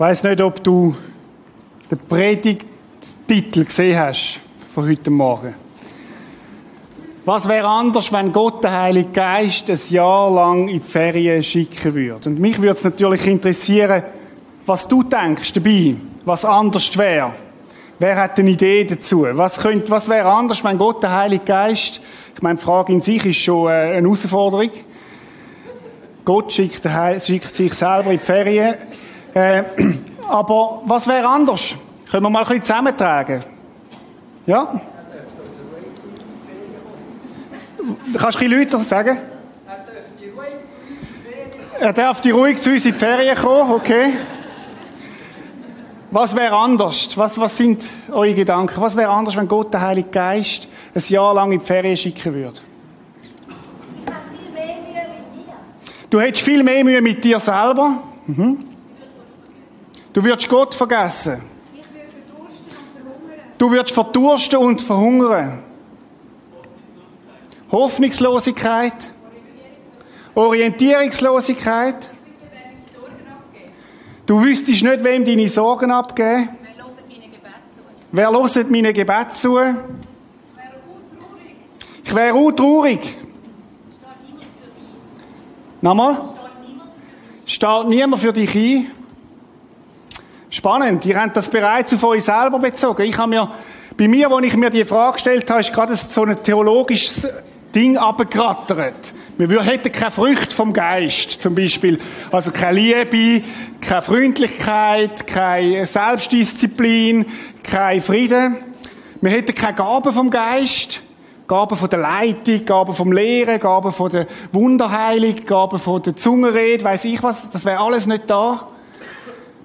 Ich weiß nicht, ob du den Predigttitel gesehen hast von heute Morgen. Was wäre anders, wenn Gott den Heiligen Geist ein Jahr lang in die Ferien schicken würde? Und mich würde es natürlich interessieren, was du denkst dabei, was anders wäre. Wer hat eine Idee dazu? Was, könnte, was wäre anders, wenn Gott den Heiligen Geist, ich meine, die Frage in sich ist schon äh, eine Herausforderung. Gott schickt, schickt sich selber in die Ferien. Äh, aber was wäre anders? Können wir mal ein bisschen zusammentragen? Ja? Kannst du ein bisschen Leute sagen? Er darf die ruhig zu uns in die Ferien kommen, okay. Was wäre anders? Was, was sind eure Gedanken? Was wäre anders, wenn Gott den Heiligen Geist ein Jahr lang in die Ferien schicken würde? Du hättest viel mehr Mühe mit dir selber. Mhm. Du würdest Gott vergessen. Du würdest verdursten und verhungern. Hoffnungslosigkeit. Orientierungslosigkeit. Du wüsstest nicht, wem deine Sorgen abgeben. Wer hört meine Gebet zu? Ich wäre auch traurig. Nochmal? Steht niemand für dich ein? Spannend. Ihr habt das bereits auf euch selber bezogen. Ich habe mir, bei mir, als ich mir die Frage gestellt habe, ist gerade so ein theologisches Ding abgerattert. Wir hätten keine Früchte vom Geist, zum Beispiel. Also keine Liebe, keine Freundlichkeit, keine Selbstdisziplin, kein Frieden. Wir hätten keine Gaben vom Geist. Gaben von der Leitung, Gaben vom Lehren, Gaben von der Wunderheilung, Gaben von der Zungenrede, weiß ich was. Das wäre alles nicht da.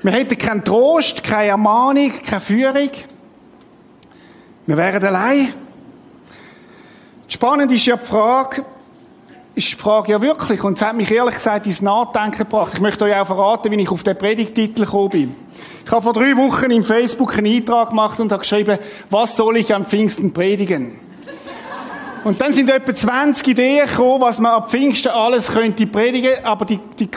Wir hätten keinen Trost, keine Ermahnung, keine Führung. Wir wären allein. Spannend ist ja die Frage, ist die Frage ja wirklich, und es hat mich ehrlich gesagt ins Nachdenken gebracht. Ich möchte euch auch verraten, wie ich auf den Predigtitel gekommen bin. Ich habe vor drei Wochen im Facebook einen Eintrag gemacht und habe geschrieben, was soll ich an Pfingsten predigen? Und dann sind etwa 20 Ideen gekommen, was man ab Pfingsten alles könnte predigen, aber die, die,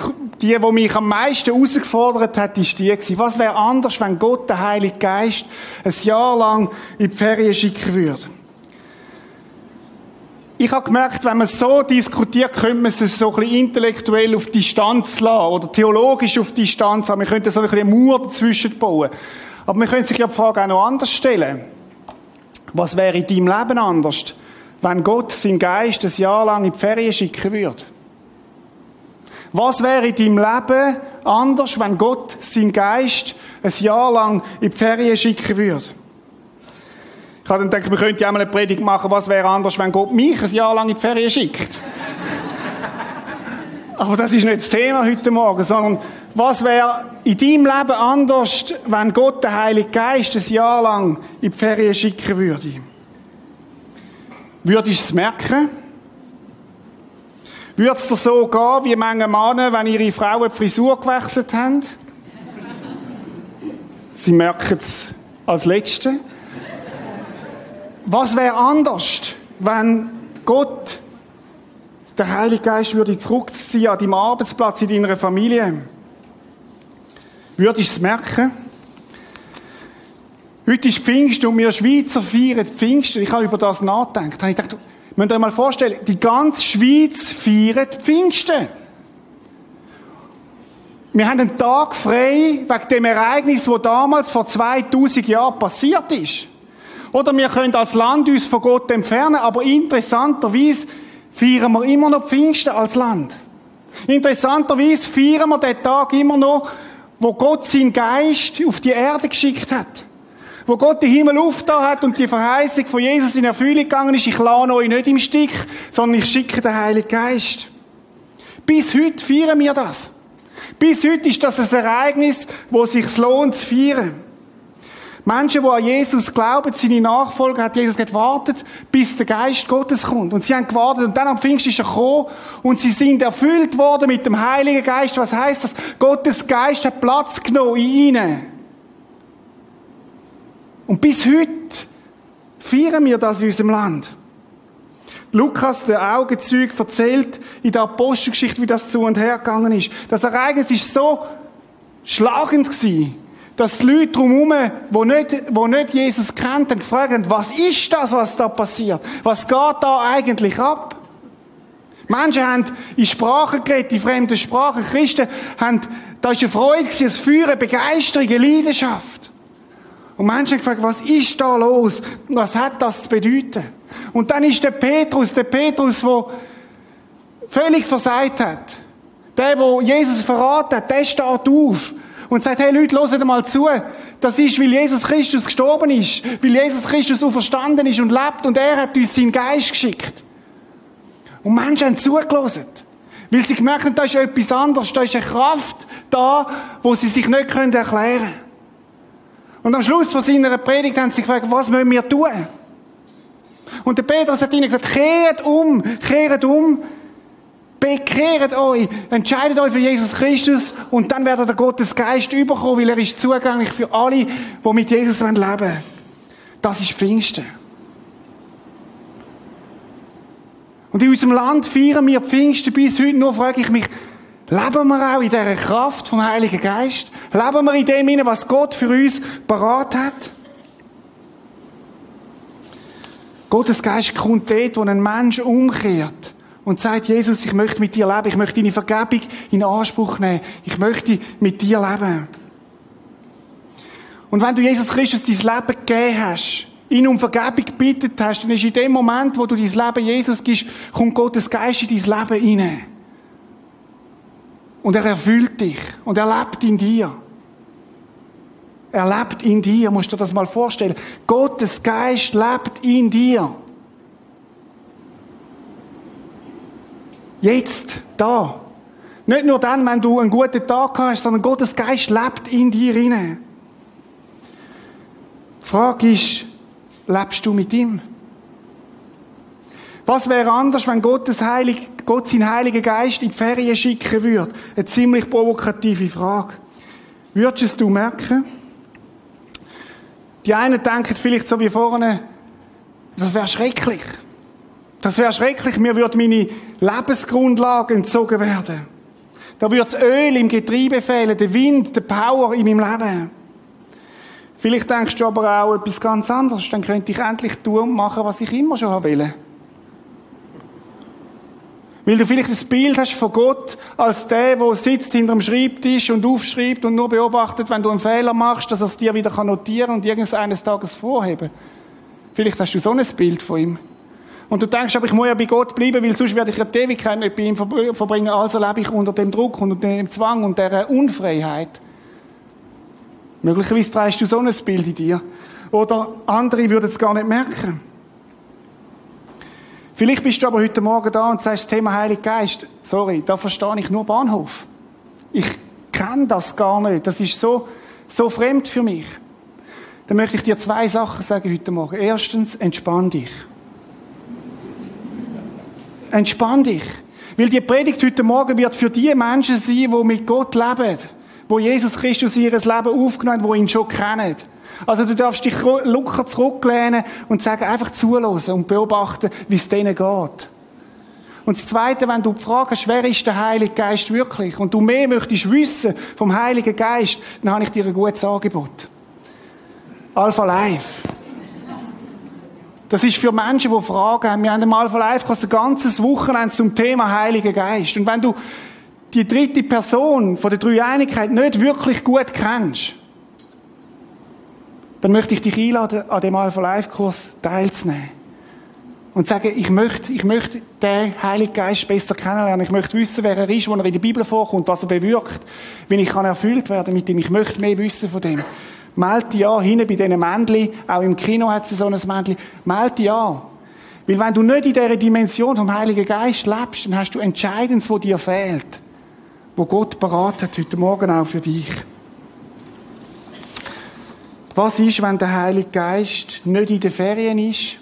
die, die mich am meisten herausgefordert hat, ist die gewesen. Was wäre anders, wenn Gott, der Heilige Geist, ein Jahr lang in die Ferien schicken würde? Ich habe gemerkt, wenn man so diskutiert, könnte man es so ein bisschen intellektuell auf Distanz lassen oder theologisch auf Distanz haben. Wir könnten so ein bisschen eine Mauer dazwischen bauen. Aber man könnte sich ja die Frage auch noch anders stellen. Was wäre in deinem Leben anders? Wenn Gott seinen Geist ein Jahr lang in die Ferien schicken würde? Was wäre in deinem Leben anders, wenn Gott seinen Geist ein Jahr lang in die Ferien schicken würde? Ich habe dann gedacht, wir könnten ja mal eine Predigt machen, was wäre anders, wenn Gott mich ein Jahr lang in die Ferien schickt. Aber das ist nicht das Thema heute Morgen, sondern was wäre in deinem Leben anders, wenn Gott den Heiligen Geist ein Jahr lang in die Ferien schicken würde? Würdest du es merken? Würde es dir so gehen, wie manche Männer, wenn ihre Frauen die Frisur gewechselt haben? Sie merken es als Letzte. Was wäre anders, wenn Gott, der Heilige Geist, würde zurückziehen an deinem Arbeitsplatz, in deiner Familie? Würdest du es merken? Heute ist Pfingsten und wir Schweizer feiern Pfingsten. Ich habe über das nachgedacht. Da ich gedacht, müsst ihr euch mal vorstellen, die ganze Schweiz feiert Pfingsten. Wir haben einen Tag frei wegen dem Ereignis, das damals vor 2000 Jahren passiert ist. Oder wir können als Land uns von Gott entfernen, aber interessanterweise feiern wir immer noch Pfingsten als Land. Interessanterweise feiern wir den Tag immer noch, wo Gott seinen Geist auf die Erde geschickt hat wo Gott den Himmel aufgetan hat und die Verheißung von Jesus in Erfüllung gegangen ist, ich lade euch nicht im Stich, sondern ich schicke den Heiligen Geist. Bis heute feiern wir das. Bis heute ist das ein Ereignis, wo es sich lohnt zu feiern. Menschen, die an Jesus glauben, seine Nachfolger, hat Jesus gewartet, bis der Geist Gottes kommt. Und sie haben gewartet und dann am Pfingst ist er gekommen und sie sind erfüllt worden mit dem Heiligen Geist. Was heißt das? Gottes Geist hat Platz genommen in ihnen. Und bis heute feiern wir das in unserem Land. Lukas, der Augenzeug, erzählt in der Apostelgeschichte, wie das zu und her gegangen ist. Das Ereignis ist so schlagend gewesen, dass die Leute drumherum, die nicht, die nicht Jesus kannten, gefragt haben, was ist das, was da passiert? Was geht da eigentlich ab? Menschen haben in Sprachen geredet, in fremden Sprachen. Christen haben, da ist eine Freude, ein Feuer, eine Begeisterung, eine Leidenschaft. Und Menschen haben gefragt, was ist da los? Was hat das zu bedeuten? Und dann ist der Petrus, der Petrus, der völlig versagt hat. Der, der Jesus verraten hat, der steht auf und sagt, hey Leute, hört mal zu. Das ist, weil Jesus Christus gestorben ist, weil Jesus Christus auferstanden ist und lebt und er hat uns seinen Geist geschickt. Und Menschen haben zugelassen. Weil sie gemerkt haben, da ist etwas anderes, da ist eine Kraft da, wo sie sich nicht erklären können. Und am Schluss von seiner Predigt haben sie gefragt, was müssen wir tun? Und der Petrus hat ihnen gesagt, kehrt um, kehrt um, bekehrt euch, entscheidet euch für Jesus Christus und dann werdet ihr Gottes Geist überkommen, weil er ist zugänglich für alle, die mit Jesus leben wollen. Das ist Pfingsten. Und in unserem Land feiern wir Pfingsten bis heute. Nur frage ich mich, leben wir auch in dieser Kraft vom Heiligen Geist? Leben wir in dem was Gott für uns parat hat? Gottes Geist kommt dort, wo ein Mensch umkehrt und sagt, Jesus, ich möchte mit dir leben, ich möchte deine Vergebung in Anspruch nehmen, ich möchte mit dir leben. Und wenn du Jesus Christus dein Leben gegeben hast, ihn um Vergebung gebeten hast, dann ist in dem Moment, wo du dein Leben Jesus gibst, kommt Gottes Geist in dein Leben hinein. Und er erfüllt dich und er lebt in dir. Er lebt in dir, musst du dir das mal vorstellen. Gottes Geist lebt in dir. Jetzt, da. Nicht nur dann, wenn du einen guten Tag hast, sondern Gottes Geist lebt in dir hinein. Die Frage ist, lebst du mit ihm? Was wäre anders, wenn Gottes Heilig, Gott seinen Heiligen Geist in die Ferien schicken würde? Eine ziemlich provokative Frage. Würdest du merken? Die einen denken vielleicht so wie vorne, das wäre schrecklich. Das wäre schrecklich, mir würde meine Lebensgrundlage entzogen werden. Da würde das Öl im Getriebe fehlen, der Wind, der Power in meinem Leben. Vielleicht denkst du aber auch etwas ganz anderes. Dann könnte ich endlich tun und machen, was ich immer schon will. Weil du vielleicht das Bild hast von Gott als der, der sitzt hinter dem Schreibtisch und aufschreibt und nur beobachtet, wenn du einen Fehler machst, dass er es dir wieder notieren kann und irgendeines Tages vorheben. Vielleicht hast du so ein Bild von ihm. Und du denkst, aber ich muss ja bei Gott bleiben, weil sonst werde ich ja die Ewigkeit nicht bei ihm verbringen. Also lebe ich unter dem Druck, unter dem Zwang und der Unfreiheit. Möglicherweise trägst du so ein Bild in dir. Oder andere würden es gar nicht merken. Vielleicht bist du aber heute Morgen da und sagst, das Thema Heilig Geist, sorry, da verstehe ich nur Bahnhof. Ich kenne das gar nicht. Das ist so, so fremd für mich. Dann möchte ich dir zwei Sachen sagen heute Morgen. Erstens, entspann dich. Entspann dich. Weil die Predigt heute Morgen wird für die Menschen sein, die mit Gott leben wo Jesus Christus ihr Leben aufgenommen hat, wo ihn schon kennen. Also du darfst dich locker zurücklehnen und sagen, einfach zulassen und beobachten, wie es denen geht. Und das Zweite, wenn du fragst, wer ist der Heilige Geist wirklich? Und du mehr möchtest wissen vom Heiligen Geist, dann habe ich dir ein gutes Angebot. Alpha Life. Das ist für Menschen, die Fragen haben. Wir haben im Alpha Life ein ganzes Wochenende zum Thema Heiliger Geist. Und wenn du die dritte Person von der Dreieinigkeit nicht wirklich gut kennst, dann möchte ich dich einladen, an dem Alpha Life Kurs teilzunehmen. Und sagen, ich möchte, ich möchte den Heiligen Geist besser kennenlernen. Ich möchte wissen, wer er ist, wo er in der Bibel vorkommt, was er bewirkt, wie ich kann erfüllt werden mit ihm. Ich möchte mehr wissen von dem. Meld dich an, hinten bei diesen Männchen. Auch im Kino hat es so ein Männchen. Meld dich an. Weil wenn du nicht in dieser Dimension vom Heiligen Geist lebst, dann hast du Entscheidendes, was dir fehlt wo Gott parat hat, heute Morgen auch für dich. Was ist, wenn der Heilige Geist nicht in den Ferien ist?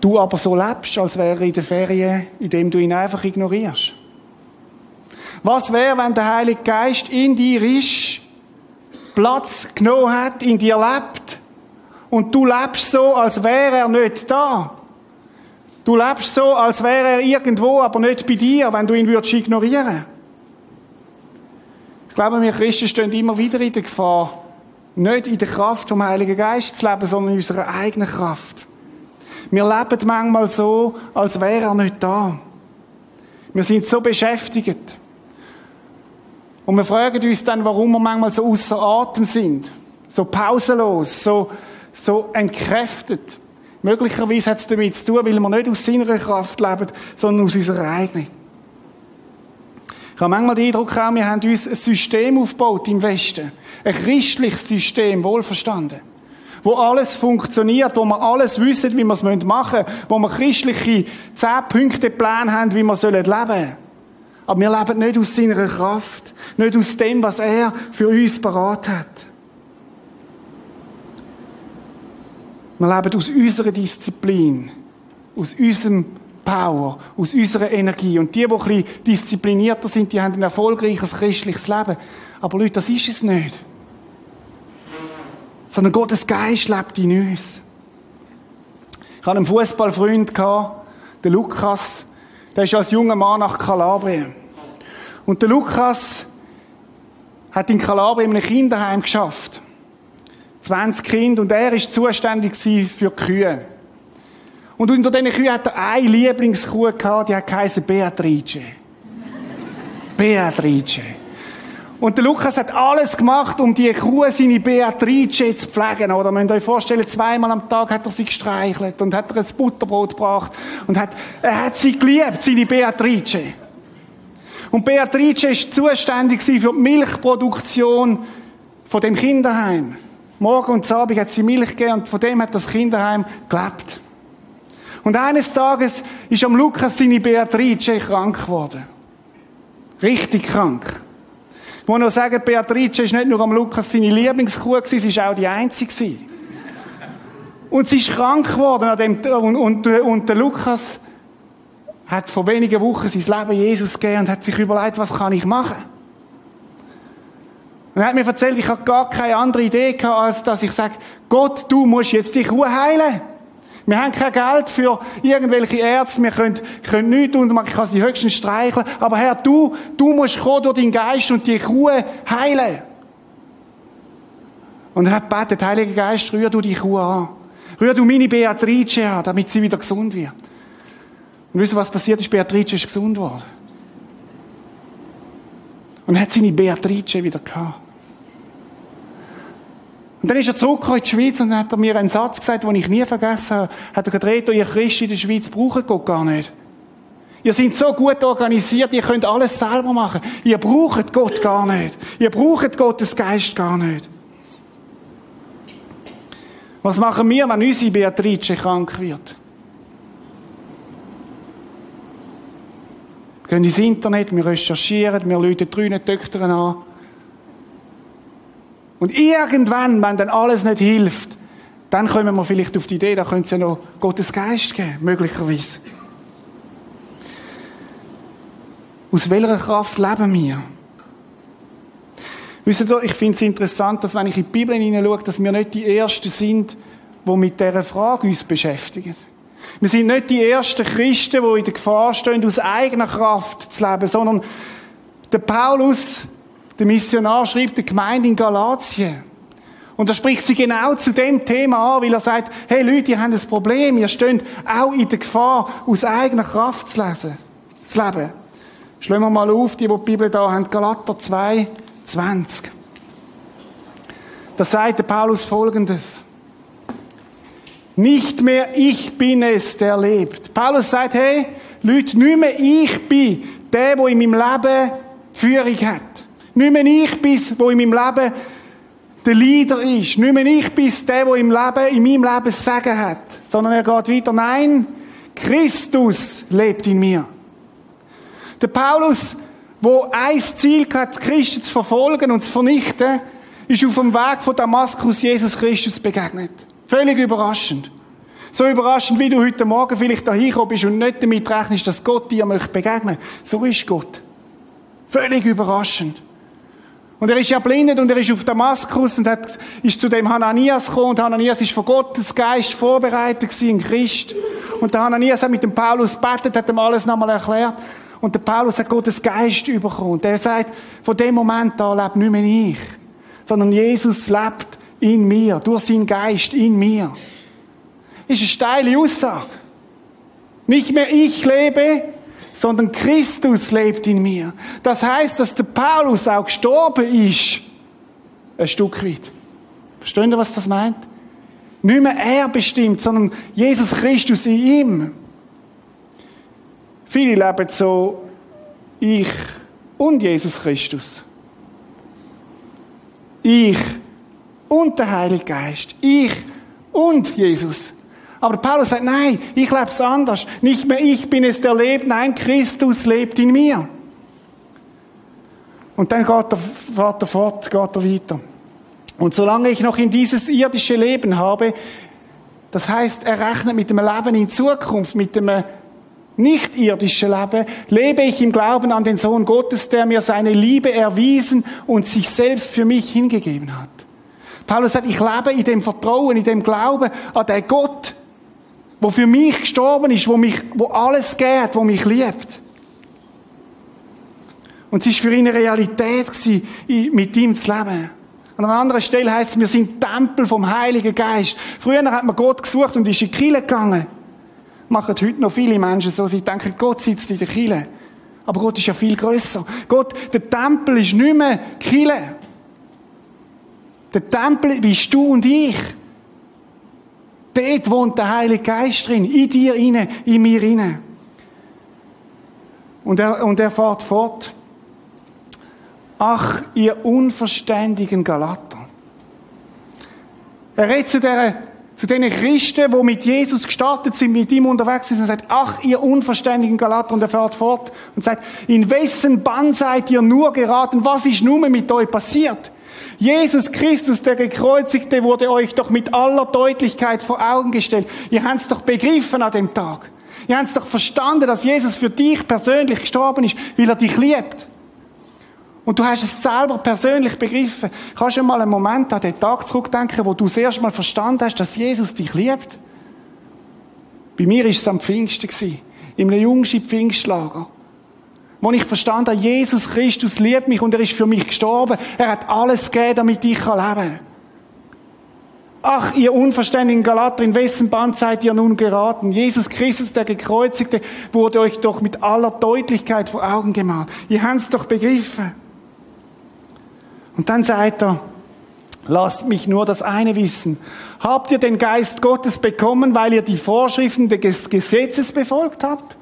Du aber so lebst, als wäre er in den Ferien, indem du ihn einfach ignorierst. Was wäre, wenn der Heilige Geist in dir ist, Platz genommen hat, in dir lebt, und du lebst so, als wäre er nicht da? Du lebst so, als wäre er irgendwo, aber nicht bei dir, wenn du ihn würdest ignorieren. glaube, wir Christen stehen immer wieder in der Gefahr, nicht in der Kraft vom Heiligen Geist zu leben, sondern in unserer eigenen Kraft. Wir leben manchmal so, als wäre er nicht da. Wir sind so beschäftigt. Und wir fragen uns dann, warum wir manchmal so außer Atem sind. So pausenlos, so, so entkräftet. Möglicherweise hat es damit zu tun, weil wir nicht aus seiner Kraft leben, sondern aus unserer eigenen. Ich habe manchmal den Eindruck, wir haben uns ein System aufgebaut im Westen. Ein christliches System, wohlverstanden. Wo alles funktioniert, wo wir alles wissen, wie wir es machen müssen, wo wir christliche Zehn-Punkte-Pläne haben, wie wir leben sollen. Aber wir leben nicht aus seiner Kraft, nicht aus dem, was er für uns parat hat. Wir leben aus unserer Disziplin, aus unserem Power, aus unserer Energie. Und die, die ein bisschen disziplinierter sind, die haben ein erfolgreiches christliches Leben. Aber Leute, das ist es nicht. Sondern Gottes Geist lebt in uns. Ich hatte einen Fußballfreund, den Lukas, der ist als junger Mann nach Kalabrien. Und der Lukas hat in Kalabrien in einem Kinderheim geschafft. 20 Kinder und er ist zuständig für die Kühe. Und unter diesen Kühen hat er eine Lieblingskuh gehabt, die hat geheißen Beatrice. Beatrice. Und der Lukas hat alles gemacht, um die Kuh, seine Beatrice zu pflegen. Oder man euch vorstellen, zweimal am Tag hat er sie gestreichelt und hat ihr ein Butterbrot gebracht und hat, er hat sie geliebt, seine Beatrice. Und Beatrice ist zuständig für die Milchproduktion von dem Kinderheim. Morgen und Abend hat sie Milch gegeben und von dem hat das Kinderheim gelebt. Und eines Tages ist am Lukas seine Beatrice krank geworden. Richtig krank. Ich muss noch sagen, Beatrice ist nicht nur am Lukas seine Lieblingskuh gewesen, sie war auch die einzige. Und sie ist krank geworden an dem, und, und, und der Lukas hat vor wenigen Wochen sein Leben Jesus gegeben und hat sich überlegt, was kann ich machen? Und er hat mir erzählt, ich habe gar keine andere Idee gehabt, als dass ich sage, Gott, du musst jetzt die Kuh heilen. Wir haben kein Geld für irgendwelche Ärzte, wir können, können nichts tun, man kann sie höchstens streicheln. Aber Herr, du, du musst kommen durch deinen Geist und die Kuh heilen. Und er hat gebetet, Heiliger Geist, rühr du die Kuh an. Rühr du meine Beatrice an, damit sie wieder gesund wird. Und wisst ihr, was passiert ist? Beatrice ist gesund worden. Und er hat seine Beatrice wieder gehabt. Und dann ist er zurückgekommen in die Schweiz und hat mir einen Satz gesagt, den ich nie vergessen habe. Hat er gedreht, ihr Christen in der Schweiz brauchen Gott gar nicht. Ihr seid so gut organisiert, ihr könnt alles selber machen. Ihr braucht Gott gar nicht. Ihr braucht Gottes Geist gar nicht. Was machen wir, wenn unsere Beatrice krank wird? Wir gehen ins Internet, wir recherchieren, wir rufen drei Töchter an. Und irgendwann, wenn dann alles nicht hilft, dann kommen wir vielleicht auf die Idee, da könnte es ja noch Gottes Geist geben, möglicherweise. Aus welcher Kraft leben wir? Wisst ihr, ich finde es interessant, dass wenn ich in die Bibel hineinschaue, dass wir nicht die Ersten sind, die mit dieser Frage uns beschäftigen. Wir sind nicht die ersten Christen, die in der Gefahr stehen, aus eigener Kraft zu leben, sondern der Paulus der Missionar schreibt der Gemeinde in Galatien. Und da spricht sie genau zu dem Thema an, weil er sagt, hey Leute, ihr habt ein Problem, ihr steht auch in der Gefahr, aus eigener Kraft zu, lesen, zu leben. Schlagen wir mal auf, die, die die Bibel da haben, Galater 2, 20. Da sagt der Paulus folgendes. Nicht mehr ich bin es, der lebt. Paulus sagt, hey, Leute, nicht mehr ich bin der, der in meinem Leben Führung hat. Nicht mehr ich bin, wo in meinem Leben der Leader ist. Nicht mehr ich bin der, der im Leben, in meinem Leben das Sagen hat. Sondern er geht weiter. Nein, Christus lebt in mir. Der Paulus, wo ein Ziel hat, Christen zu verfolgen und zu vernichten, ist auf dem Weg von Damaskus Jesus Christus begegnet. Völlig überraschend. So überraschend, wie du heute Morgen vielleicht da hingekommen bist und nicht damit rechnest, dass Gott dir möchte begegnen. So ist Gott. Völlig überraschend. Und er ist ja blindet und er ist auf Damaskus und hat, ist zu dem Hananias gekommen und Hananias ist von Gottes Geist vorbereitet gewesen, in Christ. Und der Hananias hat mit dem Paulus betet, hat ihm alles nochmal erklärt. Und der Paulus hat Gottes Geist bekommen. Und er sagt, von dem Moment an lebt nicht mehr ich, sondern Jesus lebt in mir, durch seinen Geist in mir. Ist eine steile Aussage. Nicht mehr ich lebe, sondern Christus lebt in mir. Das heißt, dass der Paulus auch gestorben ist. Ein Stück weit. Verstehen ihr, was das meint? Nicht mehr er bestimmt, sondern Jesus Christus in ihm. Viele leben so, ich und Jesus Christus. Ich und der Heilige Geist. Ich und Jesus. Aber Paulus sagt, nein, ich lebe es anders. Nicht mehr ich bin es, der lebt, nein, Christus lebt in mir. Und dann geht der Vater fort, geht er weiter. Und solange ich noch in dieses irdische Leben habe, das heißt, er rechnet mit dem Leben in Zukunft, mit dem nicht irdischen Leben, lebe ich im Glauben an den Sohn Gottes, der mir seine Liebe erwiesen und sich selbst für mich hingegeben hat. Paulus sagt, ich lebe in dem Vertrauen, in dem Glauben an den Gott, wo für mich gestorben ist, wo mich, wo alles geht, wo mich liebt. Und es ist für ihn eine Realität gewesen, mit ihm zu leben. An einer anderen Stelle heißt es, wir sind Tempel vom Heiligen Geist. Früher hat man Gott gesucht und ist in die Kirche gegangen. Machen heute noch viele Menschen so, sie denken, Gott sitzt in der Kirche. Aber Gott ist ja viel größer. Gott, der Tempel ist nicht mehr Kirche. Der Tempel bist du und ich. Dort wohnt der Heilige Geist drin, in dir inne, in mir inne. Und er, und er fährt fort. Ach, ihr unverständigen Galater. Er redet zu, der, zu den Christen, die mit Jesus gestartet sind, mit ihm unterwegs sind, und sagt, ach, ihr unverständigen Galater. Und er fährt fort und sagt, in wessen Bann seid ihr nur geraten? Was ist nun mit euch passiert? Jesus Christus, der Gekreuzigte, wurde euch doch mit aller Deutlichkeit vor Augen gestellt. Ihr habt es doch begriffen an dem Tag. Ihr habt es doch verstanden, dass Jesus für dich persönlich gestorben ist, weil er dich liebt. Und du hast es selber persönlich begriffen. Kannst du mal einen Moment an den Tag zurückdenken, wo du das erste Mal verstanden hast, dass Jesus dich liebt? Bei mir war es am Pfingsten. Im jüngsten Pfingstlager wo ich verstanden habe, Jesus Christus liebt mich und er ist für mich gestorben. Er hat alles gegeben, damit ich leben kann. Ach, ihr unverständigen Galater, in wessen Band seid ihr nun geraten? Jesus Christus, der Gekreuzigte, wurde euch doch mit aller Deutlichkeit vor Augen gemalt. Ihr habt es doch begriffen. Und dann sagt er, lasst mich nur das eine wissen. Habt ihr den Geist Gottes bekommen, weil ihr die Vorschriften des Gesetzes befolgt habt?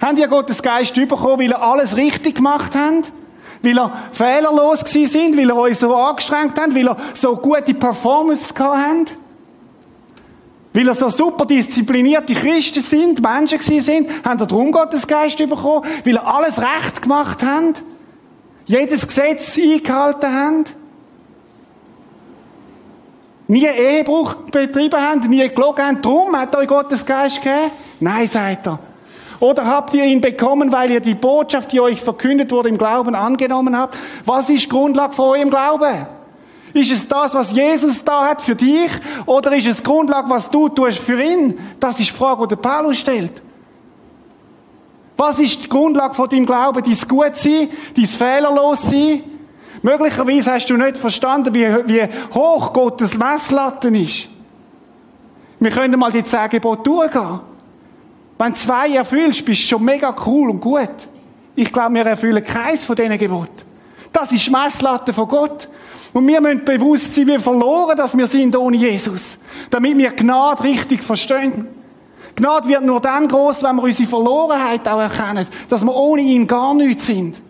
Habt ihr Gottes Geist bekommen, weil ihr alles richtig gemacht habt? Weil ihr fehlerlos gewesen sind? Weil ihr euch so angestrengt habt? Weil ihr so gute Performance gehabt habt? Weil ihr so super disziplinierte Christen sind, Menschen gewesen sind? Habt ihr darum Gottes Geist bekommen? Weil ihr alles recht gemacht habt? Jedes Gesetz eingehalten habt? Nie Ehebruch betrieben habt? Nie gelogen habt? Darum hat euch Gottes Geist gegeben? Nein, sagt er. Oder habt ihr ihn bekommen, weil ihr die Botschaft, die euch verkündet wurde, im Glauben angenommen habt? Was ist Grundlage von eurem Glauben? Ist es das, was Jesus da hat für dich? Oder ist es Grundlage, was du tust für ihn? Das ist die Frage, die Paulus stellt. Was ist die Grundlage von deinem Glauben? Dein Gutsein? Dein Fehlerlossein? Möglicherweise hast du nicht verstanden, wie, wie hoch Gottes Messlatten ist. Wir können mal die zehn Gebote durchgehen. Wenn zwei erfüllst, bist du schon mega cool und gut. Ich glaube, wir erfüllen keins von diesen Geboten. Das ist Messlatte von Gott. Und wir müssen bewusst sein, wir verloren, dass wir sind ohne Jesus. Damit wir Gnade richtig verstehen. Gnade wird nur dann groß, wenn wir unsere Verlorenheit auch erkennen. Dass wir ohne ihn gar nichts sind.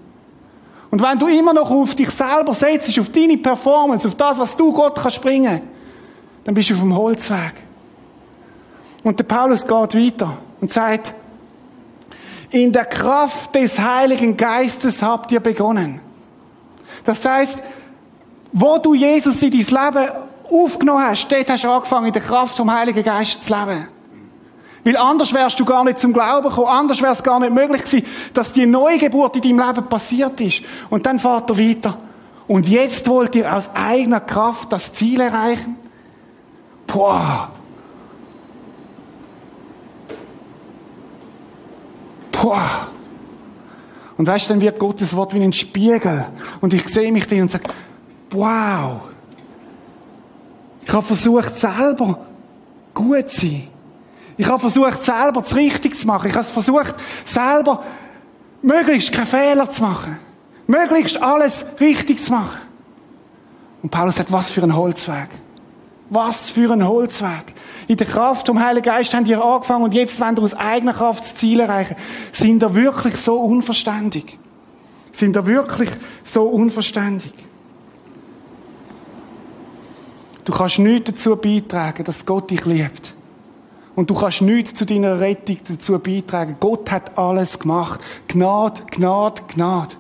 Und wenn du immer noch auf dich selber setzt, auf deine Performance, auf das, was du Gott kannst bringen, dann bist du auf dem Holzweg. Und der Paulus geht weiter und sagt, in der Kraft des Heiligen Geistes habt ihr begonnen. Das heißt, wo du Jesus in dein Leben aufgenommen hast, dort hast du angefangen, in der Kraft vom Heiligen Geist zu leben. Weil anders wärst du gar nicht zum Glauben gekommen, anders wäre es gar nicht möglich gewesen, dass die Neugeburt in deinem Leben passiert ist. Und dann fährt er weiter. Und jetzt wollt ihr aus eigener Kraft das Ziel erreichen? Boah, Boah. Und weißt du, dann wird Gottes Wort wie ein Spiegel. Und ich sehe mich drin und sage, wow. Ich habe versucht, selber gut zu sein. Ich habe versucht, selber das richtig zu machen. Ich habe versucht, selber möglichst keine Fehler zu machen. Möglichst alles richtig zu machen. Und Paulus sagt, was für ein Holzweg. Was für ein Holzweg. In der Kraft vom Heiligen Geist haben die angefangen und jetzt wollen wir aus eigener Kraft das Ziel erreichen. Sind da wirklich so unverständig? Sind da wirklich so unverständig? Du kannst nichts dazu beitragen, dass Gott dich liebt. Und du kannst nichts zu deiner Rettung dazu beitragen. Gott hat alles gemacht. Gnade, Gnade, Gnade.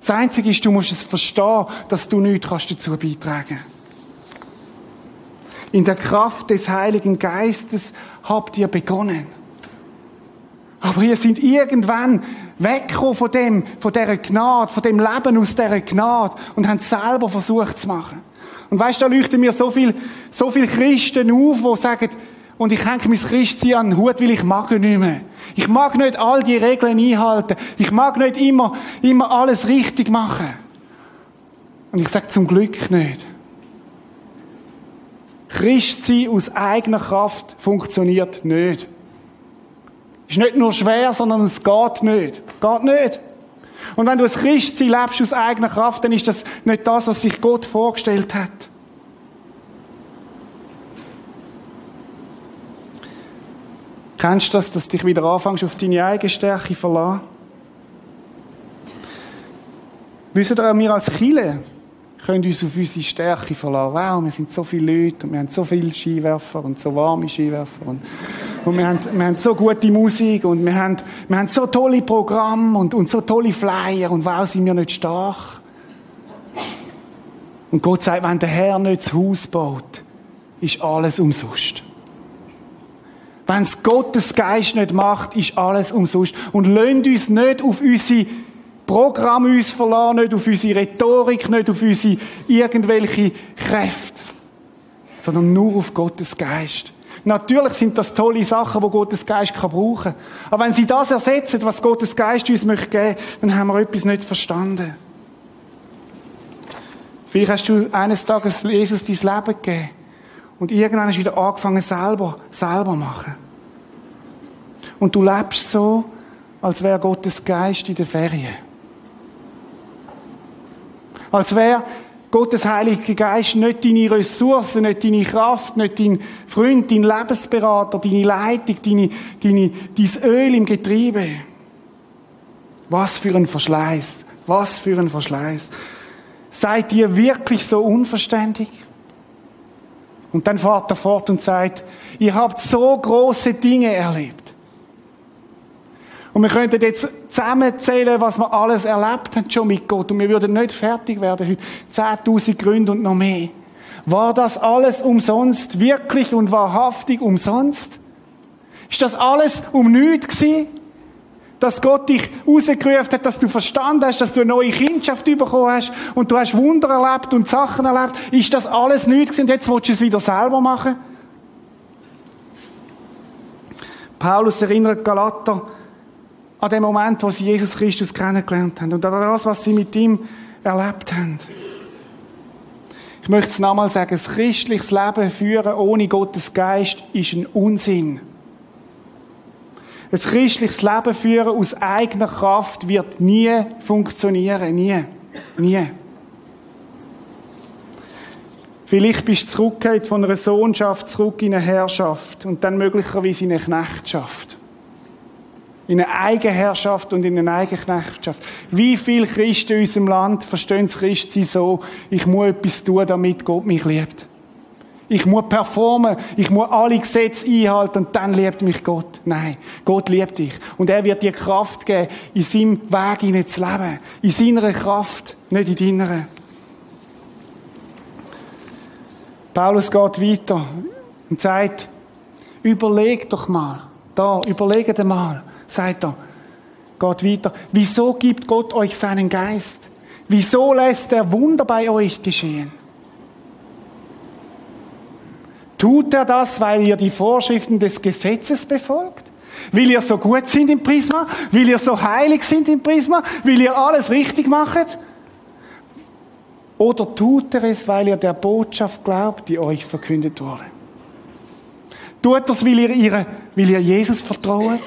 Das Einzige ist, du musst es verstehen, dass du nichts dazu beitragen kannst. In der Kraft des Heiligen Geistes habt ihr begonnen. Aber ihr sind irgendwann weggekommen von dem, von dieser Gnade, von dem Leben aus dieser Gnade und haben es selber versucht zu machen. Und weißt, da leuchten mir so viel, so viel Christen auf, die sagen, und ich hänge mein Christsein an den Hut, weil ich mag nicht mehr. Ich mag nicht all die Regeln einhalten. Ich mag nicht immer, immer alles richtig machen. Und ich sage zum Glück nicht. Christsein aus eigener Kraft funktioniert nicht. Ist nicht nur schwer, sondern es geht nicht. Geht nicht. Und wenn du als Christsein lebst aus eigener Kraft, dann ist das nicht das, was sich Gott vorgestellt hat. Kennst du das, dass du dich wieder anfängst, auf deine eigene Stärke verlassen? Wisst ihr, wir als Chile können uns auf unsere Stärke verlassen. Wow, wir sind so viele Leute und wir haben so viele Skiwerfer und so warme Skiwerfer und, und wir, haben, wir haben so gute Musik und wir haben, wir haben so tolle Programme und, und so tolle Flyer und wow, sind wir nicht stark. Und Gott sagt, wenn der Herr nicht das Haus baut, ist alles umsonst. Wenn es Gottes Geist nicht macht, ist alles umsonst. Und lönt uns nicht auf unsere Programme uns verlassen, nicht auf unsere Rhetorik, nicht auf unsere irgendwelche Kräfte, sondern nur auf Gottes Geist. Natürlich sind das tolle Sachen, die Gottes Geist kann brauchen. Aber wenn sie das ersetzen, was Gottes Geist uns möchte geben, dann haben wir etwas nicht verstanden. Vielleicht hast du eines Tages Jesus dein Leben gegeben und irgendwann hast du wieder angefangen, selber, selber machen. Und du lebst so, als wäre Gottes Geist in der Ferien. Als wäre Gottes Heilige Geist nicht deine Ressourcen, nicht deine Kraft, nicht dein Freund, dein Lebensberater, deine Leitung, deine, deine, dein Öl im Getriebe. Was für ein Verschleiß. Was für ein Verschleiß. Seid ihr wirklich so unverständig? Und dann fährt er fort und sagt, ihr habt so große Dinge erlebt. Und wir könnten jetzt zusammenzählen, was wir alles erlebt haben schon mit Gott. Und wir würden nicht fertig werden heute. 10.000 Gründe und noch mehr. War das alles umsonst? Wirklich und wahrhaftig umsonst? Ist das alles um nichts gewesen? Dass Gott dich rausgerufen hat, dass du verstanden hast, dass du eine neue Kindschaft bekommen hast und du hast Wunder erlebt und Sachen erlebt. Ist das alles nichts gewesen und jetzt willst du es wieder selber machen? Paulus erinnert Galater, an dem Moment, wo sie Jesus Christus kennengelernt haben und an das, was sie mit ihm erlebt haben. Ich möchte es nochmal sagen, das christliches Leben führen ohne Gottes Geist ist ein Unsinn. Ein christliches Leben führen aus eigener Kraft wird nie funktionieren. Nie. Nie. Vielleicht bist du zurückgekehrt von einer Sohnschaft zurück in eine Herrschaft und dann möglicherweise in eine Knechtschaft in eine Eigenherrschaft und in eine Eigenknechtschaft. Wie viele Christen in unserem Land verstehen das Christsein so, ich muss etwas tun, damit Gott mich liebt. Ich muss performen, ich muss alle Gesetze einhalten und dann liebt mich Gott. Nein, Gott liebt dich. Und er wird dir Kraft geben, in seinem Weg zu leben. In seiner Kraft, nicht in deiner. Paulus geht weiter und sagt, überleg doch mal, da, überlege dir mal, sagt er. Geht weiter. Wieso gibt Gott euch seinen Geist? Wieso lässt er Wunder bei euch geschehen? Tut er das, weil ihr die Vorschriften des Gesetzes befolgt? Weil ihr so gut sind im Prisma? Weil ihr so heilig sind im Prisma? Weil ihr alles richtig macht? Oder tut er es, weil ihr der Botschaft glaubt, die euch verkündet wurde? Tut er es, weil ihr, ihre, weil ihr Jesus vertraut?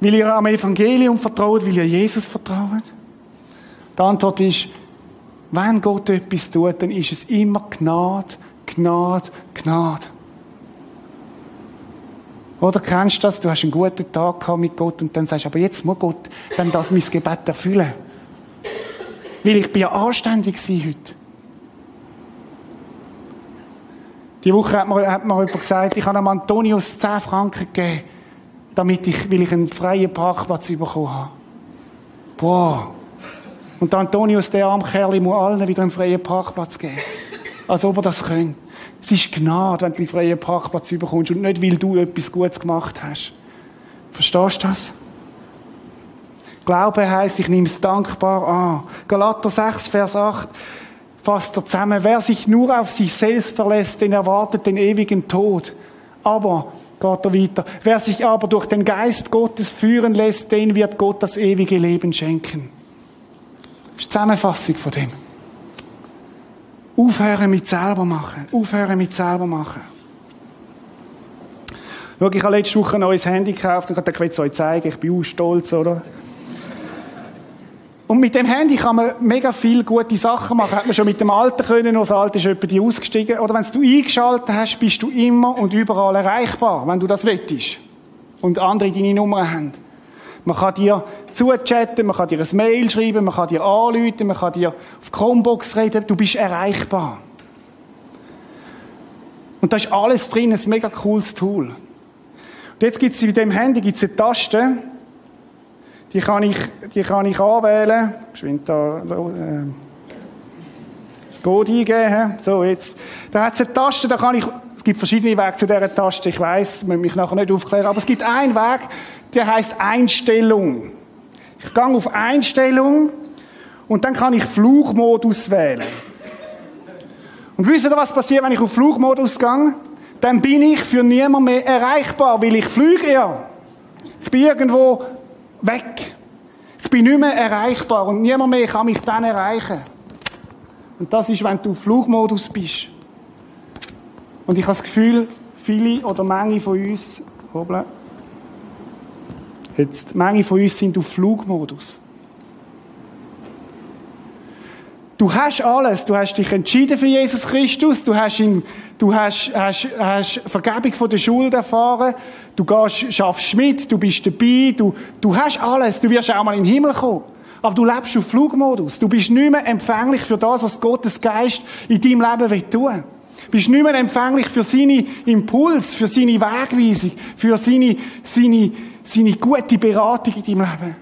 Weil ihr am Evangelium vertraut, weil ihr Jesus vertraut? Die Antwort ist, wenn Gott etwas tut, dann ist es immer Gnade, Gnade, Gnade. Oder kennst du das? Du hast einen guten Tag gehabt mit Gott und dann sagst du, aber jetzt muss Gott dann das mein Gebet erfüllen. Weil ich bin ja anständig heute. Die Woche hat mir, hat mir jemand gesagt, ich habe dem Antonius 10 Franken gegeben, damit ich, weil ich einen freien Parkplatz bekommen habe. Boah. Und Antonius, der arme Kerl, muss allen wieder einen freien Parkplatz geben. Als ob er das könnte. Es ist Gnade, wenn du einen freien Parkplatz bekommst und nicht, weil du etwas Gutes gemacht hast. Verstehst du das? Glaube heisst, ich nehme es dankbar an. Galater 6, Vers 8 fasst er zusammen. Wer sich nur auf sich selbst verlässt, den erwartet den ewigen Tod. Aber, geht er weiter, wer sich aber durch den Geist Gottes führen lässt, den wird Gott das ewige Leben schenken. Das ist die Zusammenfassung von dem. Aufhören mit selber machen. Aufhören mit selber machen. Schau, ich habe letzte Woche ein neues Handy gekauft und ich will es euch zeigen. Ich bin auch stolz, oder? Und mit dem Handy kann man mega viel gute Sachen machen. Hat man schon mit dem Alten können, das Alte ist jemand ausgestiegen. Oder wenn du eingeschaltet hast, bist du immer und überall erreichbar, wenn du das wettest. Und andere deine Nummer haben. Man kann dir zuchatten, man kann dir ein Mail schreiben, man kann dir anrufen, man kann dir auf Chromebox reden, du bist erreichbar. Und da ist alles drin, ein mega cooles Tool. Und jetzt gibt es in dem Handy gibt's eine Taste, die kann ich, die kann ich anwählen. Geschwind da, äh, Code eingeben. So, jetzt. Da hat es eine Taste, da kann ich, es gibt verschiedene Wege zu dieser Taste, ich weiss, ich muss mich nachher nicht aufklären, aber es gibt einen Weg, der heißt Einstellung. Ich gehe auf Einstellung und dann kann ich Flugmodus wählen. Und wisst ihr, was passiert, wenn ich auf Flugmodus gehe? Dann bin ich für niemand mehr erreichbar, weil ich fliege ja. Ich bin irgendwo weg. Ich bin nicht mehr erreichbar und niemand mehr kann mich dann erreichen. Und das ist, wenn du Flugmodus bist. Und ich habe das Gefühl, viele oder Menge von uns, hoppla, jetzt, Menge von uns sind auf Flugmodus. Du hast alles. Du hast dich entschieden für Jesus Christus. Du hast ihn, du hast, hast, hast Vergebung von der Schuld erfahren. Du gehst, schaffst mit. Du bist dabei. Du, du hast alles. Du wirst auch mal in den Himmel kommen. Aber du lebst auf Flugmodus. Du bist nicht mehr empfänglich für das, was Gottes Geist in deinem Leben will tun. Du bist nicht mehr empfänglich für seine Impuls, für seine Wegweisung, für seine, seine, seine gute Beratung in deinem Leben.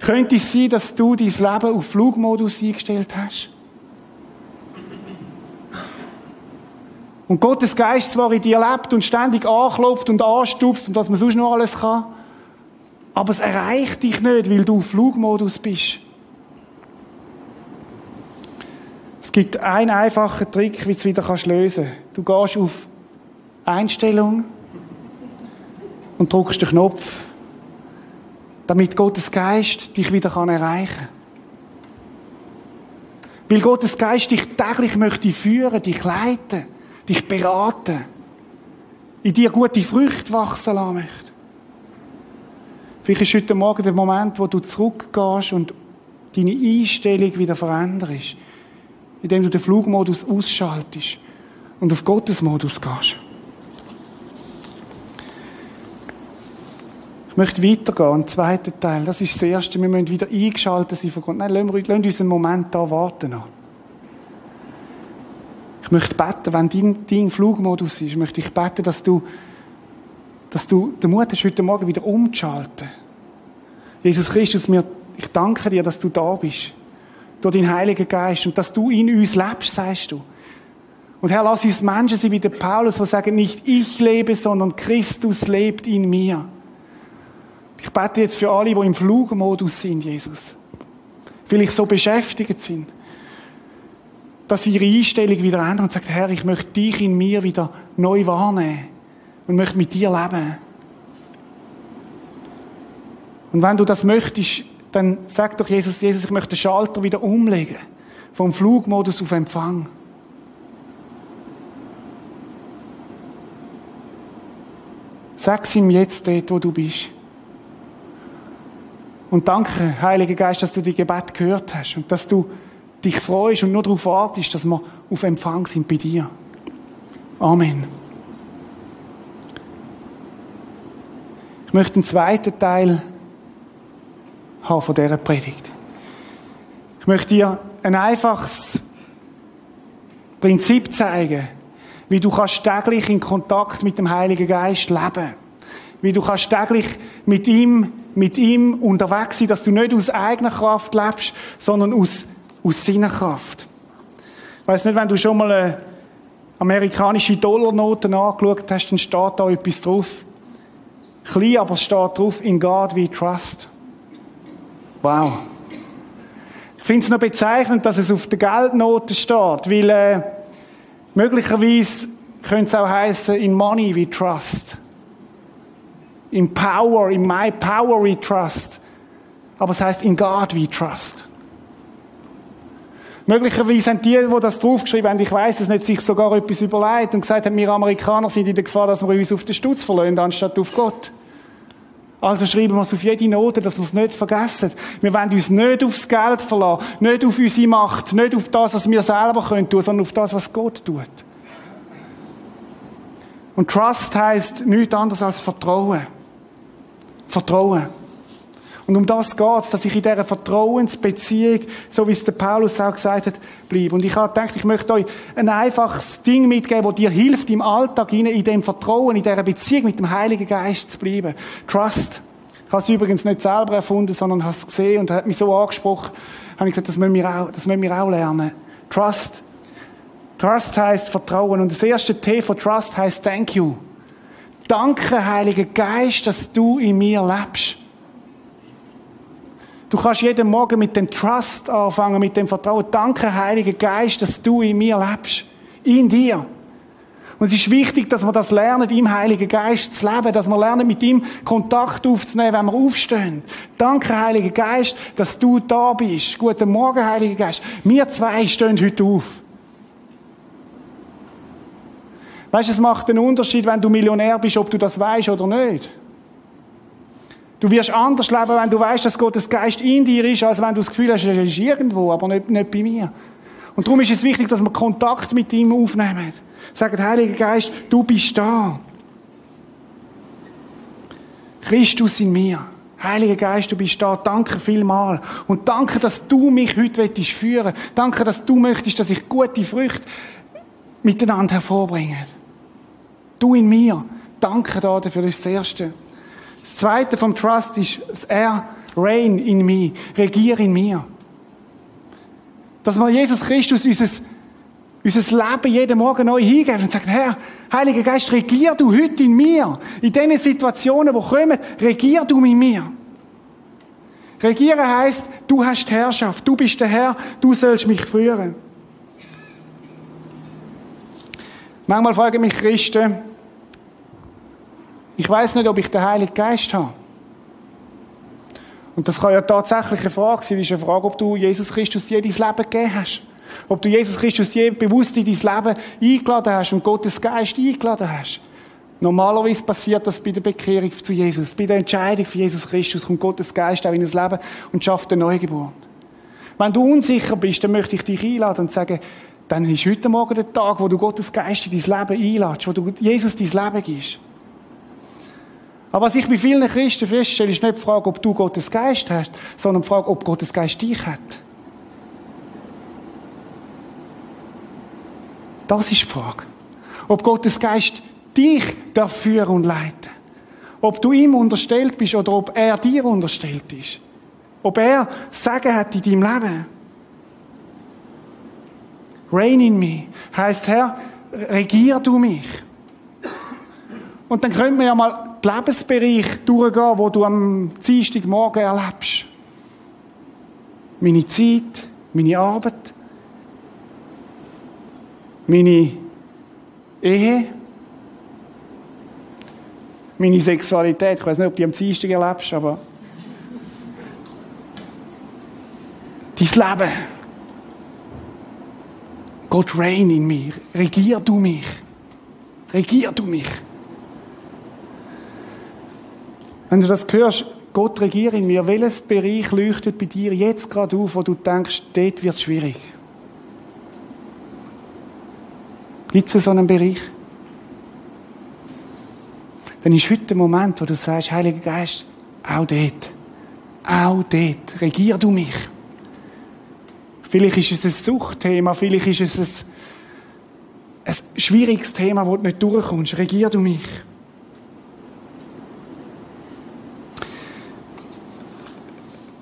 Könnte es sein, dass du dein Leben auf Flugmodus eingestellt hast? Und Gottes Geist zwar in dir lebt und ständig anklopft und anstupst und was man sonst noch alles kann, aber es erreicht dich nicht, weil du Flugmodus bist. Es gibt einen einfachen Trick, wie du es wieder lösen kannst. Du gehst auf Einstellung und drückst den Knopf damit Gottes Geist dich wieder erreichen kann. Weil Gottes Geist dich täglich möchte führen, dich leiten, dich beraten, in dir gute Früchte wachsen lassen möchte. Vielleicht ist heute Morgen der Moment, wo du zurückgehst und deine Einstellung wieder veränderst, indem du den Flugmodus ausschaltest und auf Gottes Modus gehst. möchte weitergehen, einen zweiten Teil. Das ist das Erste. Wir müssen wieder eingeschaltet sein von Gott. Nein, lassen wir, lassen uns einen Moment da warten. Noch. Ich möchte beten, wenn dein, dein Flugmodus ist, möchte ich beten, dass du, dass du den Mut hast, heute Morgen wieder umzuschalten. Jesus Christus, ich danke dir, dass du da bist. Durch deinen Heiligen Geist. Und dass du in uns lebst, sagst du. Und Herr, lass uns Menschen sein wie der Paulus, die sagen, nicht ich lebe, sondern Christus lebt in mir. Ich bete jetzt für alle, die im Flugmodus sind, Jesus. Vielleicht so beschäftigt sind. Dass ihre Einstellung wieder ändern und sagt, Herr, ich möchte dich in mir wieder neu wahrnehmen und möchte mit dir leben. Und wenn du das möchtest, dann sag doch Jesus, Jesus, ich möchte den Schalter wieder umlegen. Vom Flugmodus auf Empfang. Sag's ihm jetzt dort, wo du bist. Und danke, Heiliger Geist, dass du die Gebet gehört hast und dass du dich freust und nur darauf wartest, dass wir auf Empfang sind bei dir. Amen. Ich möchte einen zweiten Teil haben von dieser Predigt. Ich möchte dir ein einfaches Prinzip zeigen, wie du kannst täglich in Kontakt mit dem Heiligen Geist leben. Wie du kannst täglich mit ihm, mit ihm unterwegs sein, dass du nicht aus eigener Kraft lebst, sondern aus, aus seiner Kraft. Ich weiss nicht, wenn du schon mal eine amerikanische Dollarnoten angeschaut hast, dann steht da etwas drauf. Klein, aber es steht drauf, in God we trust. Wow. Ich finde es noch bezeichnend, dass es auf der Geldnote steht, weil äh, möglicherweise könnte es auch heißen in Money we trust, in Power, in My Power we trust, aber es heißt in God we trust. Möglicherweise haben die, die das draufgeschrieben haben, ich weiß es nicht, sich sogar etwas überlegt und gesagt haben, wir Amerikaner sind in der Gefahr, dass wir uns auf den Stutz verlassen, anstatt auf Gott. Also schreiben wir es auf jede Note, dass wir es nicht vergessen. Wir wollen uns nicht aufs Geld verlassen, nicht auf unsere Macht, nicht auf das, was wir selber können tun, sondern auf das, was Gott tut. Und Trust heißt nichts anderes als Vertrauen. Vertrauen. Und um das geht's, dass ich in dieser Vertrauensbeziehung, so wie es der Paulus auch gesagt hat, bleibe. Und ich habe gedacht, ich möchte euch ein einfaches Ding mitgeben, das dir hilft, im Alltag in dem Vertrauen, in dieser Beziehung mit dem Heiligen Geist zu bleiben. Trust. Ich habe es übrigens nicht selber erfunden, sondern habe es gesehen und hat mich so angesprochen, habe ich gesagt, das müssen wir auch, das müssen wir auch lernen. Trust. Trust heißt Vertrauen. Und das erste T von Trust heißt Thank you. Danke, Heiliger Geist, dass du in mir lebst. Du kannst jeden Morgen mit dem Trust anfangen, mit dem Vertrauen. Danke, Heiliger Geist, dass du in mir lebst. In dir. Und es ist wichtig, dass wir das lernen, im Heiligen Geist zu leben, dass wir lernen, mit ihm Kontakt aufzunehmen, wenn wir aufstehen. Danke, Heiliger Geist, dass du da bist. Guten Morgen, Heiliger Geist. Wir zwei stehen heute auf. Weißt du, es macht einen Unterschied, wenn du Millionär bist, ob du das weißt oder nicht. Du wirst anders leben, wenn du weißt, dass Gottes Geist in dir ist, als wenn du das Gefühl hast, er ist irgendwo, aber nicht, nicht bei mir. Und darum ist es wichtig, dass wir Kontakt mit ihm aufnehmen. Sagen, Heiliger Geist, du bist da. Christus in mir. Heiliger Geist, du bist da. Danke vielmal. Und danke, dass du mich heute führen willst. Danke, dass du möchtest, dass ich gute Früchte miteinander hervorbringe. Du in mir. Danke dafür, das ist das Erste. Das Zweite vom Trust ist, dass er reign in mir, regier in mir. Dass wir Jesus Christus unser, unser Leben jeden Morgen neu hingeben und sagen, Herr, Heiliger Geist, regier du heute in mir. In den Situationen, die kommen, regier du in mir. Regieren heißt, du hast Herrschaft, du bist der Herr, du sollst mich führen. Manchmal fragen mich Christen, ich weiß nicht, ob ich den Heiligen Geist habe. Und das kann ja tatsächlich eine Frage sein. Das ist eine Frage, ob du Jesus Christus je dein Leben gegeben hast. Ob du Jesus Christus je bewusst in dein Leben eingeladen hast und Gottes Geist eingeladen hast. Normalerweise passiert das bei der Bekehrung zu Jesus. Bei der Entscheidung für Jesus Christus kommt Gottes Geist auch in das Leben und schafft eine Neugeburt. Wenn du unsicher bist, dann möchte ich dich einladen und sagen, dann ist heute Morgen der Tag, wo du Gottes Geist in dein Leben einladest, wo du Jesus dein Leben gibst. Aber was ich bei vielen Christen feststelle, ist nicht die Frage, ob du Gottes Geist hast, sondern die Frage, ob Gottes Geist dich hat. Das ist die Frage. Ob Gottes Geist dich darf führen und leiten. Ob du ihm unterstellt bist oder ob er dir unterstellt ist. Ob er Sagen hat in deinem Leben. Reign in me heißt Herr, regier du mich. Und dann können wir ja mal den Lebensbereich durchgehen, wo du am Dienstagmorgen erlebst. Meine Zeit, meine Arbeit, Meine Ehe, meine Sexualität, ich weiß nicht, ob du die am Dienstag erlebst, aber dein Leben. Gott reign in mir. Regier du mich. Regier du mich. Wenn du das hörst, Gott regiert in mir, welches Bereich leuchtet bei dir jetzt gerade auf, wo du denkst, dort wird es schwierig? Gibt es so einen Bereich? Dann ist heute der Moment, wo du sagst, Heiliger Geist, auch dort, auch dort, regier du mich. Vielleicht ist es ein Suchtthema, vielleicht ist es ein, ein schwieriges Thema, wo du nicht durchkommst. Regier du mich.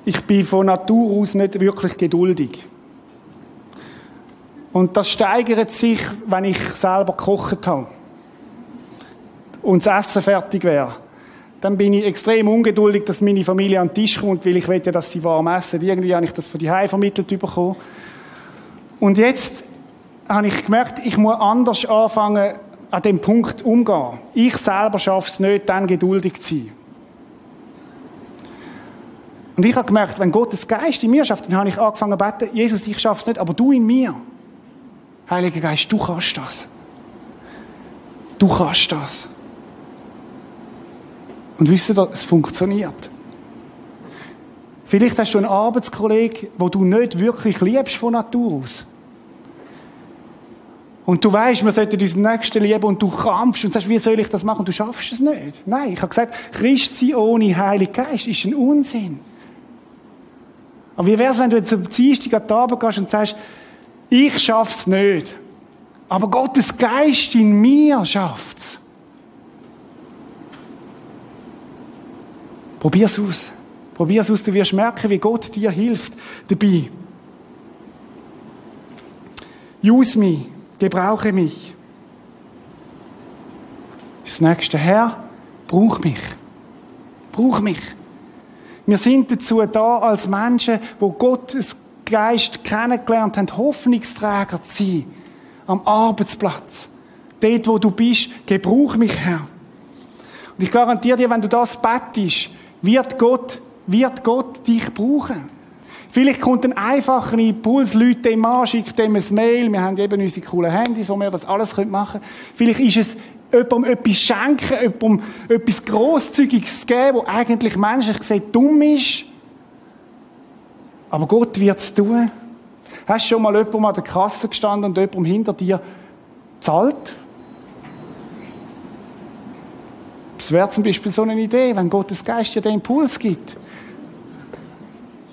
Ich bin von Natur aus nicht wirklich geduldig. Und das steigert sich, wenn ich selber gekocht habe und das Essen fertig wäre. Dann bin ich extrem ungeduldig, dass meine Familie an den Tisch kommt, weil ich will ja, dass sie warm essen. Irgendwie habe ich das von die vermittelt bekommen. Und jetzt habe ich gemerkt, ich muss anders anfangen, an dem Punkt umgehen. Ich selber schaffe es nicht, dann geduldig zu sein. Und ich habe gemerkt, wenn Gottes Geist in mir schafft, dann habe ich angefangen zu beten, Jesus, ich schaffe es nicht, aber du in mir. Heiliger Geist, du kannst das. Du kannst das. Und wisst ihr, es funktioniert. Vielleicht hast du einen Arbeitskollegen, wo du nicht wirklich liebst von Natur aus. Und du weißt, wir sollten unseren Nächsten lieben und du krampfst und sagst, wie soll ich das machen? Du schaffst es nicht. Nein, ich habe gesagt, Christ sein ohne Heiligen Geist ist ein Unsinn. Aber wie wäre es, wenn du jetzt am Dienstag an die Abend gehst und sagst, ich schaff's nicht. Aber Gottes Geist in mir schafft's. Probier's aus. Probier's aus, du wirst merken, wie Gott dir hilft dabei. Use me, gebrauche mich. Das nächste Herr, brauch mich. Brauch mich. Wir sind dazu da als Menschen, wo Gottes Geist kennengelernt haben, Hoffnungsträger zu sein. Am Arbeitsplatz. Dort, wo du bist, gebrauch mich, Herr. Und ich garantiere dir, wenn du das bettest, wird Gott, wird Gott dich brauchen. Vielleicht kommt ein einfacher Impuls, Leute dem an, schickt dem ein Mail, wir haben eben unsere coolen Handys, wo wir das alles machen können. Vielleicht ist es jemandem etwas schenken, jemandem etwas Grosszügiges geben, wo eigentlich menschlich gesehen dumm ist. Aber Gott wird es tun. Hast du schon mal jemandem an der Kasse gestanden und jemandem hinter dir zahlt? Das wäre zum Beispiel so eine Idee, wenn Gottes Geist dir den Impuls gibt.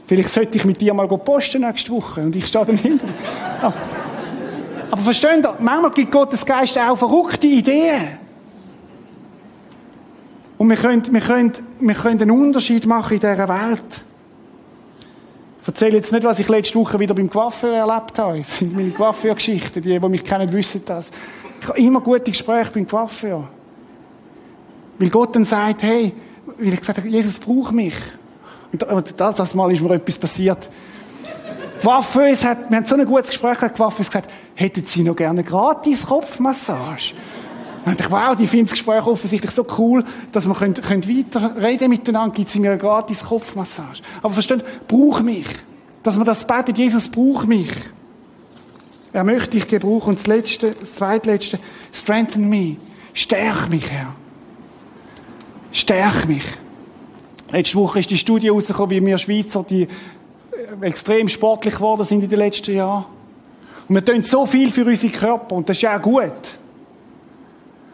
Vielleicht sollte ich mit dir mal posten nächste Woche und ich stehe dann hinter. Aber, versteht ihr, manchmal gibt Gottes Geist auch verrückte Ideen. Und wir können, wir können, wir können einen Unterschied machen in dieser Welt. Ich erzähle jetzt nicht, was ich letzte Woche wieder beim Coiffeur erlebt habe. Das sind meine Coiffeur-Geschichten. Die, die mich kennen, wissen das. Ich habe immer gute Gespräche beim Coiffeur. Weil Gott dann sagt, hey, weil ich gesagt habe, Jesus braucht mich. Und das, das Mal ist mir etwas passiert. Coiffeuse hat, wir haben so ein gutes Gespräch gehabt, Coiffeuse gesagt, hätten Sie noch gerne gratis Kopfmassage? Und ich wow, die finden das Gespräch offensichtlich so cool, dass wir können, können weiter miteinander, gibt sie mir eine gratis Kopfmassage. Aber verstehen, brauch mich. Dass man das betet, Jesus braucht mich. Er möchte dich gebrauchen. Und das letzte, das zweitletzte, strengthen me. Stärk mich, Herr. Stärk mich. Letzte Woche ist die Studie rausgekommen, wie wir Schweizer, die extrem sportlich geworden sind in den letzten Jahren. Und wir tun so viel für unsere Körper. Und das ist ja auch gut.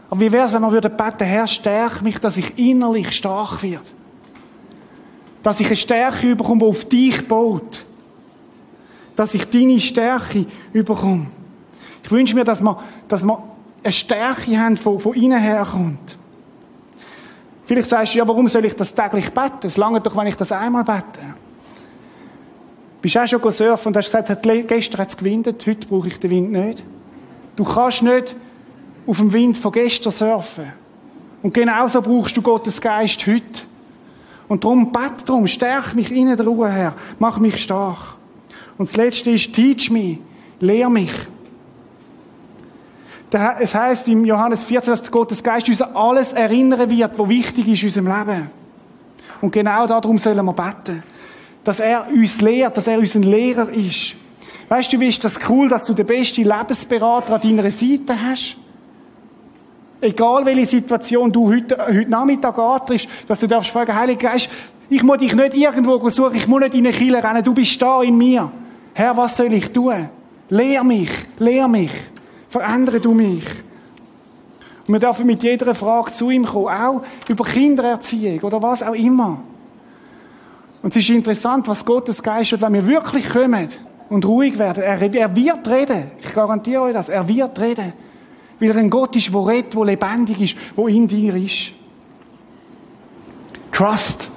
Aber wie wäre es, wenn wir würden beten, Herr, stärk mich, dass ich innerlich stark werde? Dass ich eine Stärke überkomme, die auf dich baut. Dass ich deine Stärke überkomme. Ich wünsche mir, dass wir, dass wir eine Stärke haben, die von innen herkommt. Vielleicht sagst du, ja, warum soll ich das täglich beten? Es lange doch, wenn ich das einmal bete. Bist auch schon surfen und hast gesagt, gestern hat es gewindet, heute brauche ich den Wind nicht. Du kannst nicht auf dem Wind von gestern surfen. Und genauso brauchst du Gottes Geist heute. Und darum, bet darum, stärk mich in der Ruhe her. Mach mich stark. Und das Letzte ist, teach me. Lehr mich. Es heißt im Johannes 14, dass Gottes Geist uns alles erinnern wird, was wichtig ist in unserem Leben. Und genau darum sollen wir beten. Dass er uns lehrt, dass er unser Lehrer ist. Weißt du, wie ist das cool, dass du den besten Lebensberater an deiner Seite hast? Egal welche Situation du heute, heute Nachmittag antrittst, dass du darfst fragen, Heiliger Geist, ich muss dich nicht irgendwo suchen, ich muss nicht in eine Kille rennen, du bist da in mir. Herr, was soll ich tun? Lehr mich, lehr mich. Verändere du mich. Und wir dürfen mit jeder Frage zu ihm kommen, auch über Kindererziehung oder was auch immer. Und es ist interessant, was Gottes Geist hat, wenn wir wirklich kommen und ruhig werden. Er, er wird reden. Ich garantiere euch das. Er wird reden. Weil er ein Gott ist, der redet, der lebendig ist, der in dir ist. Trust.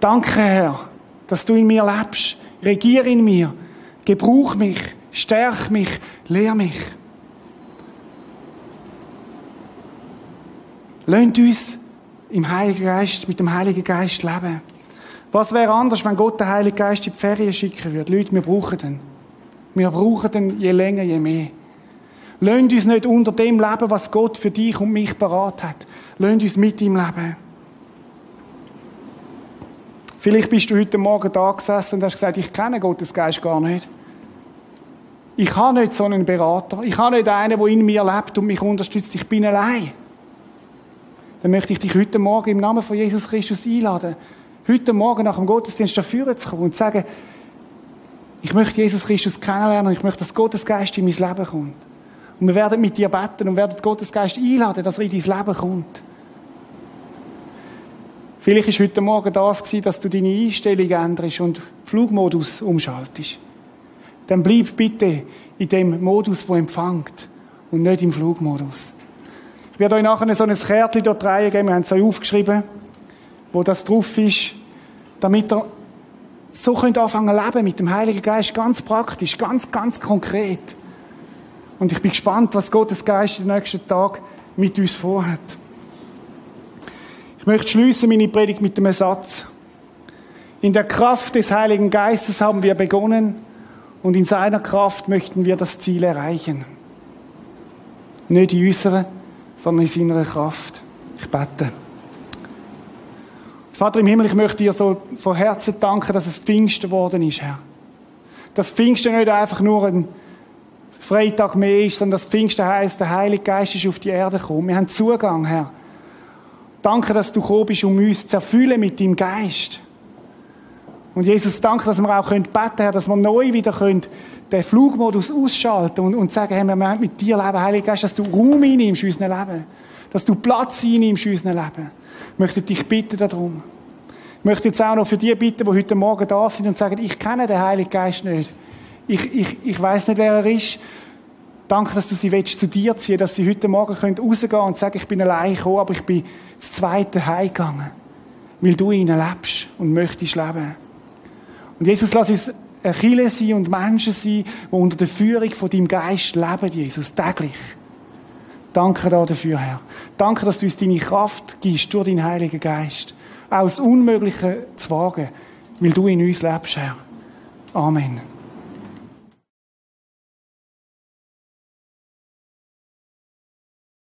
Danke, Herr, dass du in mir lebst. Regier in mir. Gebrauch mich. Stärk mich. Lehr mich. Lasst uns im Heiligen Geist, mit dem Heiligen Geist leben. Was wäre anders, wenn Gott den Heiligen Geist in die Ferien schicken würde? Leute, wir brauchen den. Wir brauchen den je länger, je mehr. Lasst uns nicht unter dem leben, was Gott für dich und mich parat hat. Lasst uns mit ihm leben. Vielleicht bist du heute Morgen da gesessen und hast gesagt, ich kenne Gottes Geist gar nicht. Ich habe nicht so einen Berater. Ich habe nicht einen, der in mir lebt und mich unterstützt. Ich bin allein. Dann möchte ich dich heute Morgen im Namen von Jesus Christus einladen, heute Morgen nach dem Gottesdienst dafür zu kommen und zu sagen, ich möchte Jesus Christus kennenlernen und ich möchte, dass Gottes Geist in mein Leben kommt. Und wir werden mit dir beten und werden Gottes Geist einladen, dass er in dein Leben kommt. Vielleicht ist heute Morgen das gewesen, dass du deine Einstellung änderst und Flugmodus umschaltest. Dann bleib bitte in dem Modus, wo empfängt und nicht im Flugmodus. Ich werde euch nachher so ein Kärtchen dort reingeben, wir haben es euch aufgeschrieben, wo das drauf ist, damit ihr so könnt anfangen zu leben mit dem Heiligen Geist, ganz praktisch, ganz, ganz konkret. Und ich bin gespannt, was Gottes Geist den nächsten Tag mit uns vorhat. Ich möchte schließen meine Predigt mit einem Satz. In der Kraft des Heiligen Geistes haben wir begonnen und in seiner Kraft möchten wir das Ziel erreichen. Nicht in unserer, sondern in seiner Kraft. Ich bete. Vater im Himmel, ich möchte dir so von Herzen danken, dass es Pfingsten geworden ist, Herr. Dass Pfingsten nicht einfach nur ein Freitag mehr ist, sondern das Pfingsten heisst, der Heilige Geist ist auf die Erde gekommen. Wir haben Zugang, Herr. Danke, dass du gekommen bist, um uns zu erfüllen mit deinem Geist. Und Jesus, danke, dass wir auch beten können, Herr, dass wir neu wieder können, den Flugmodus ausschalten und, und sagen, hey, wir möchten mit dir leben, Heiliger Geist, dass du Raum einnimmst in unserem Leben. Dass du Platz einnimmst in unserem Leben. Ich möchte dich bitten darum. Ich möchte jetzt auch noch für die bitten, die heute Morgen da sind und sagen, ich kenne den Heiligen Geist nicht. Ich, ich, ich weiß nicht, wer er ist. Danke, dass du sie willst, zu dir ziehen dass sie heute Morgen können rausgehen und sagen, ich bin allein gekommen, aber ich bin das zweite heimgegangen. Weil du ihnen lebst und möchtest leben. Und Jesus, lass uns Kirche sein und Menschen sein, die unter der Führung von deinem Geist leben, Jesus, täglich. Danke dafür, Herr. Danke, dass du uns deine Kraft gibst durch deinen Heiligen Geist. Auch das Unmögliche zu wagen, weil du in uns lebst, Herr. Amen.